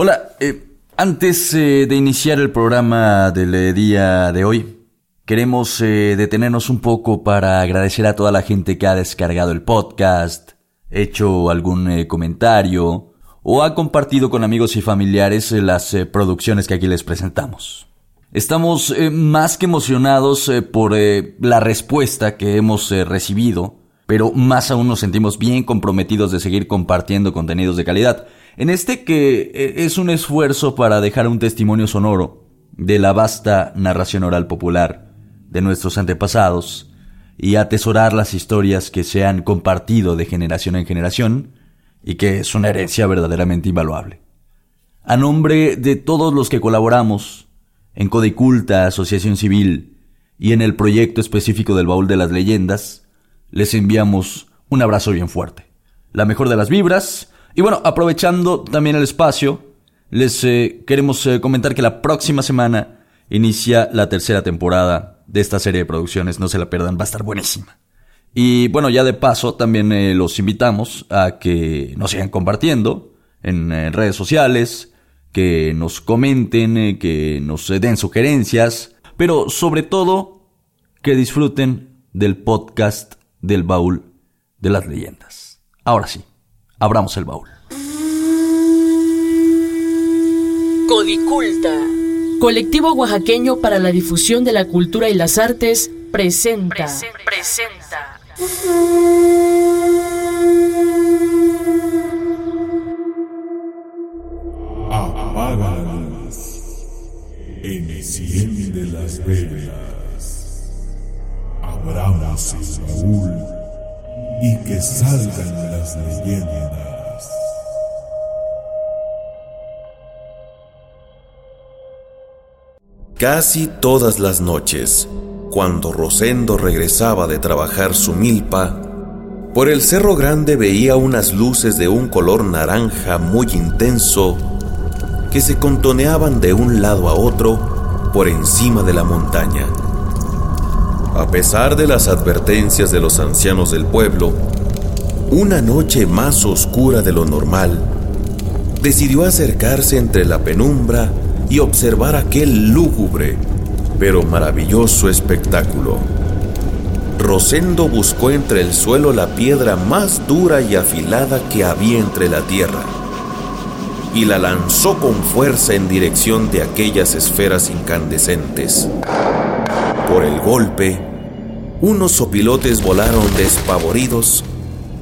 Hola, eh, antes eh, de iniciar el programa del eh, día de hoy, queremos detenernos un poco para agradecer a toda la gente que ha descargado el podcast, hecho algún comentario o ha compartido con amigos y familiares las producciones que aquí les presentamos. Estamos más que emocionados por la respuesta que hemos recibido, pero más aún nos sentimos bien comprometidos de seguir compartiendo contenidos de calidad. En este que e, es un esfuerzo para dejar un testimonio sonoro de la vasta narración oral popular de nuestros antepasados y atesorar las historias que se han compartido de generación en generación y que es una herencia verdaderamente invaluable. A nombre de todos los que colaboramos en Codiculta, Asociación Civil y en el proyecto específico del Baúl de las Leyendas, les enviamos un abrazo bien fuerte. La mejor de las vibras y bueno, aprovechando también el espacio, les eh, queremos eh, comentar que la próxima semana inicia la tercera temporada de esta serie de producciones, no se la pierdan, va a estar buenísima. Y bueno, ya de paso también eh, los invitamos a que nos sigan compartiendo en redes sociales, que nos comenten, que nos den sugerencias, pero sobre todo que disfruten del podcast del baúl de las leyendas. Ahora sí abramos el baúl. Codiculta. Colectivo oaxaqueño para la difusión de la cultura y las artes presenta. presenta. Apaga la luz. Enciende las velas. Abramos el baúl y que salgan Casi todas las noches, cuando Rosendo regresaba de trabajar su milpa, por el Cerro Grande veía unas luces de un color naranja muy intenso que se contoneaban de un lado a otro por encima de la montaña. A pesar de las advertencias de los ancianos del pueblo, una noche más oscura de lo normal, decidió acercarse entre la penumbra y observar aquel lúgubre pero maravilloso espectáculo. Rosendo buscó entre el suelo la piedra más dura y afilada que había entre la tierra y la lanzó con fuerza en dirección de aquellas esferas incandescentes. Por el golpe, unos sopilotes volaron despavoridos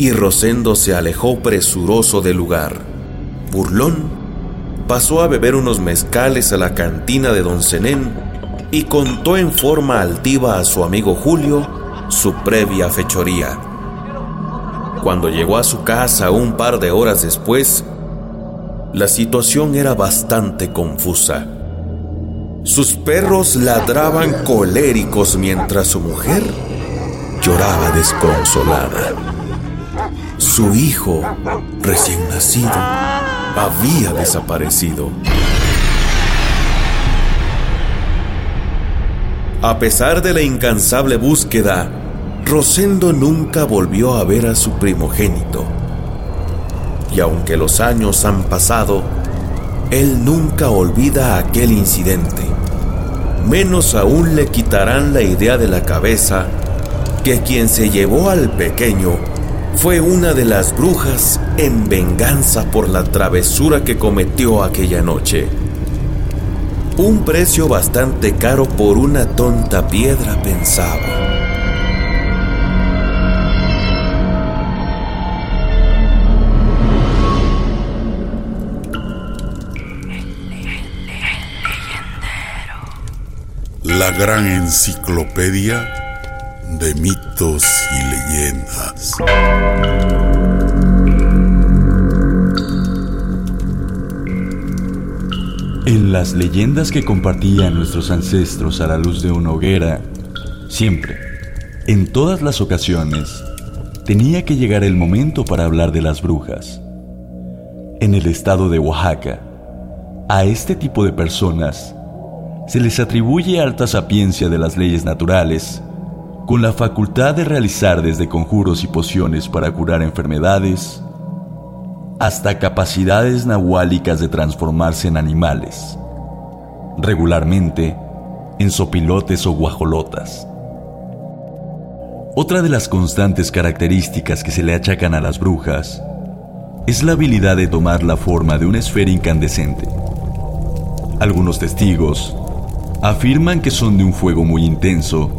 y Rosendo se alejó presuroso del lugar. Burlón pasó a beber unos mezcales a la cantina de don Zenén y contó en forma altiva a su amigo Julio su previa fechoría. Cuando llegó a su casa un par de horas después, la situación era bastante confusa. Sus perros ladraban coléricos mientras su mujer lloraba desconsolada. Su hijo, recién nacido, había desaparecido. A pesar de la incansable búsqueda, Rosendo nunca volvió a ver a su primogénito. Y aunque los años han pasado, él nunca olvida aquel incidente. Menos aún le quitarán la idea de la cabeza que quien se llevó al pequeño fue una de las brujas en venganza por la travesura que cometió aquella noche. Un precio bastante caro por una tonta piedra, pensaba. la gran enciclopedia de mitos y leyendas. Las leyendas que compartían nuestros ancestros a la luz de una hoguera, siempre, en todas las ocasiones, tenía que llegar el momento para hablar de las brujas. En el estado de Oaxaca, a este tipo de personas se les atribuye alta sapiencia de las leyes naturales, con la facultad de realizar desde conjuros y pociones para curar enfermedades, hasta capacidades nahuálicas de transformarse en animales, regularmente en sopilotes o guajolotas. Otra de las constantes características que se le achacan a las brujas es la habilidad de tomar la forma de una esfera incandescente. Algunos testigos afirman que son de un fuego muy intenso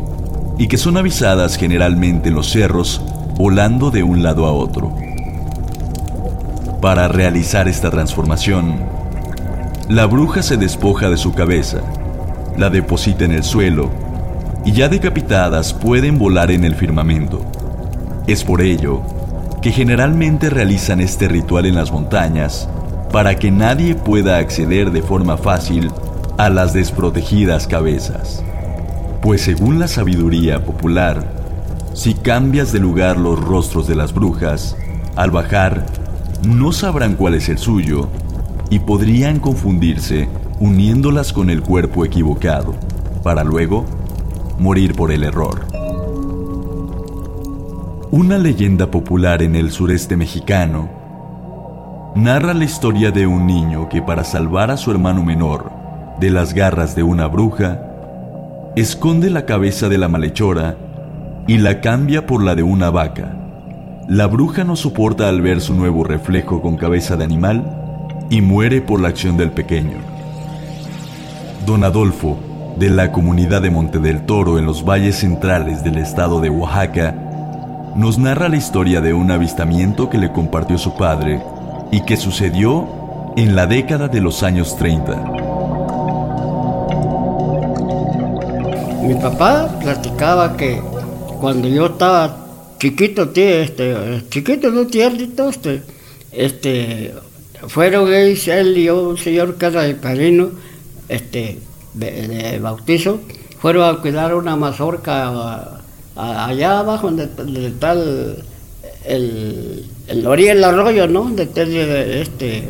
y que son avisadas generalmente en los cerros volando de un lado a otro. Para realizar esta transformación, la bruja se despoja de su cabeza, la deposita en el suelo y ya decapitadas pueden volar en el firmamento. Es por ello que generalmente realizan este ritual en las montañas para que nadie pueda acceder de forma fácil a las desprotegidas cabezas. Pues según la sabiduría popular, si cambias de lugar los rostros de las brujas, al bajar no sabrán cuál es el suyo y podrían confundirse uniéndolas con el cuerpo equivocado, para luego morir por el error. Una leyenda popular en el sureste mexicano narra la historia de un niño que para salvar a su hermano menor de las garras de una bruja, esconde la cabeza de la malhechora y la cambia por la de una vaca. La bruja no soporta al ver su nuevo reflejo con cabeza de animal y muere por la acción del pequeño. Don Adolfo, de la comunidad de Monte del Toro en los valles centrales del estado de Oaxaca, nos narra la historia de un avistamiento que le compartió su padre y que sucedió en la década de los años 30. Mi papá platicaba que cuando yo estaba chiquito, este, chiquito, no tiernito, este, este, fueron él y un señor era de padrino, este, de, bautizo, fueron a cuidar una mazorca allá abajo donde, está el, el, el arroyo, ¿no? Donde está este,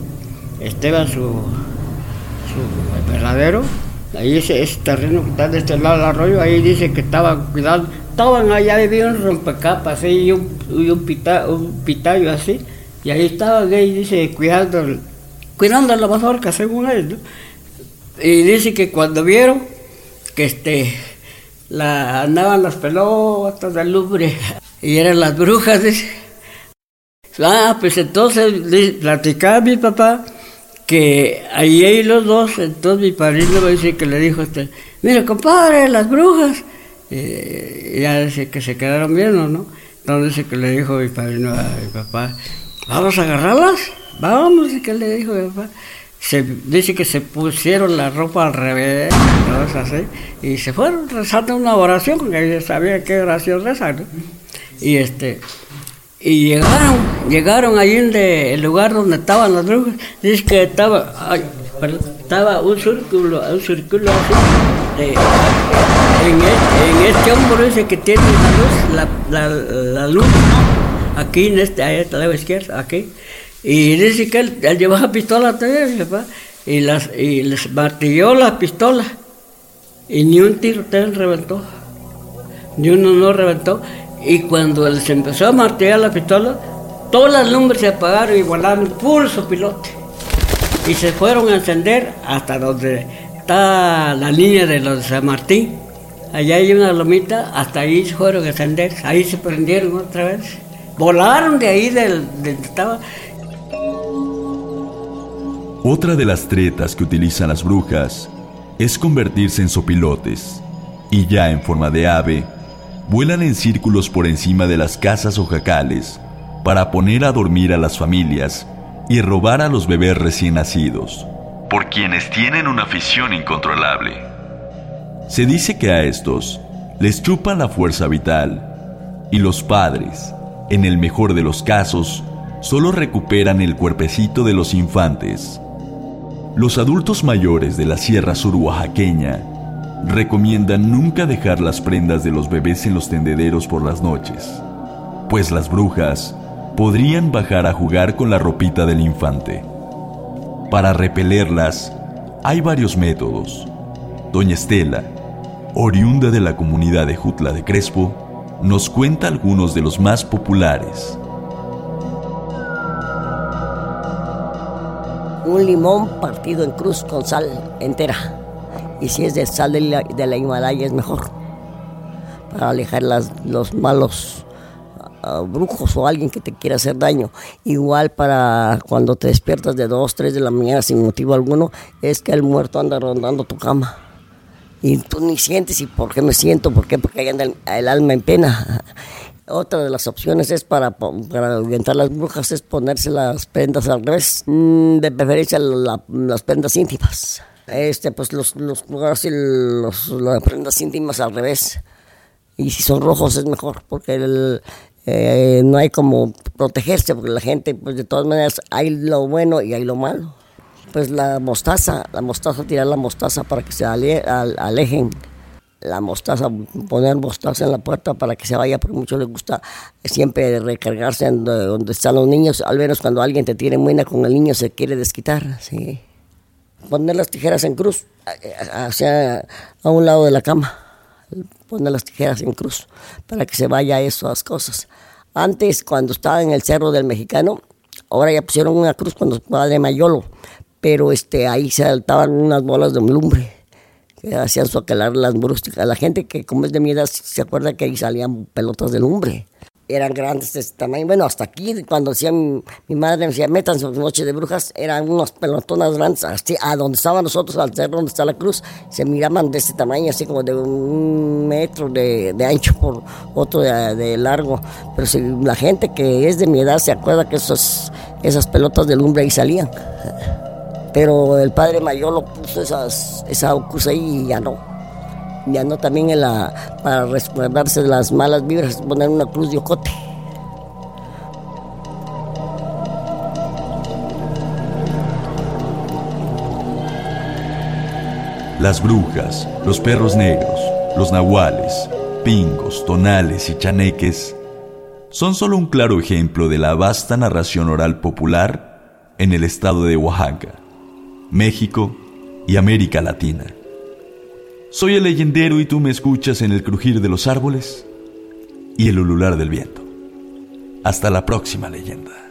Esteban, su, su verdadero. Ahí ese, ese, terreno que está de este lado del arroyo, ahí dice que estaban cuidando, estaban allá, había un rompecapas y un, y un, pita, un pitayo así, y ahí estaba ahí dice, cuidando, cuidando la mazorca, según él, ¿no? Y dice que cuando vieron que este la, andaban las pelotas de lumbre y eran las brujas. Ah, pues entonces platicaba mi papá que ahí hay los dos, entonces mi padrino me dice que le dijo este, mira compadre, las brujas. Y ya dice que se quedaron viendo, ¿no? Entonces dice que le dijo mi padrino a mi papá, vamos a agarrarlas, vamos, y que le dijo se dice que se pusieron la ropa al revés, y se fueron rezando una oración, porque ellos sabían qué oración rezar, Y este, y llegaron, llegaron ahí en el lugar donde estaban las brujas, dice que estaba, estaba un círculo, un círculo así, en, este, en, este hombro dice que tiene la luz, la, luz, aquí en este, ahí a la izquierda, aquí, y dice que él, llevaba pistola también, y, las, y les martilló la pistola. Y ni un tiro él reventó. Ni uno no reventó. Y cuando él se empezó a martillar la pistola, todas las lumbres se apagaron y volaron pulso pilote. Y se fueron a encender hasta donde está la línea de los San Martín. Allá hay una lomita, hasta ahí se fueron a encender. Ahí se prendieron otra vez. Volaron de ahí del, otra de las tretas que utilizan las brujas es convertirse en sopilotes y ya en forma de ave, vuelan en círculos por encima de las casas o jacales para poner a dormir a las familias y robar a los bebés recién nacidos, por quienes tienen una afición incontrolable. Se dice que a estos les chupan la fuerza vital y los padres, en el mejor de los casos, solo recuperan el cuerpecito de los infantes los adultos mayores de la Sierra Sur Oaxaqueña recomiendan nunca dejar las prendas de los bebés en los tendederos por las noches, pues las brujas podrían bajar a jugar con la ropita del infante. Para repelerlas, hay varios métodos. Doña Estela, oriunda de la comunidad de Jutla de Crespo, nos cuenta algunos de los más populares. un limón partido en cruz con sal entera. Y si es de sal de la, de la Himalaya es mejor. Para alejar las, los malos ah, brujos o alguien que te quiera hacer daño. Igual para cuando te despiertas de 2, 3 de la mañana sin motivo alguno, es que el muerto anda rondando tu cama. Y tú ni sientes, ¿y por qué me siento? ¿Por? Porque anda el, alma en pena. Otra de las opciones es para, para ahuyentar las brujas, es ponerse las prendas al revés, mm, de preferencia la- las prendas íntimas. Este, pues los, los, los- las prendas íntimas al revés. Y si son rojos es mejor, porque eh, no hay como protegerse, porque la gente, pues de todas maneras, hay lo bueno y hay lo malo. Pues la mostaza, la mostaza, tirar la mostaza para que se al- alejen. La mostaza, poner mostaza en la puerta para que se vaya, porque mucho les gusta siempre recargarse donde, están los niños, al menos cuando alguien te tiene buena con el niño se quiere desquitar, sí. Poner las tijeras en cruz, eh, hacia a un lado de la cama poner las tijeras en cruz para que se vaya esas cosas. Antes, cuando estaba en el Cerro del Mexicano, ahora ya pusieron una cruz cuando de Mayolo, pero este, ahí se saltaban unas bolas de lumbre que hacían socalar las brústicas. La gente que como es de mi edad se acuerda que ahí salían pelotas de lumbre. Eran grandes de este tamaño. Bueno, hasta aquí, cuando decía mi, madre, me decía, metan su noche de brujas, eran unas pelotonas grandes. Así, a donde estábamos nosotros, al cerro donde está la cruz, se miraban de este tamaño, así como de un metro de, de ancho por otro de, de largo. Pero si la gente que es de mi edad se acuerda que esas, esas pelotas de lumbre ahí salían. Pero el padre mayor lo puso esas, esa cruz ahí y ya no. Ya no también en para resguardarse de las malas vibras, poner una cruz de ocote. Las brujas, los perros negros, los nahuales, pingos, tonales y chaneques son solo un claro ejemplo de la vasta narración oral popular en el estado de Oaxaca, México y América Latina. Soy el leyendero y tú me escuchas en el crujir de los árboles y el ulular del viento. Hasta la próxima leyenda.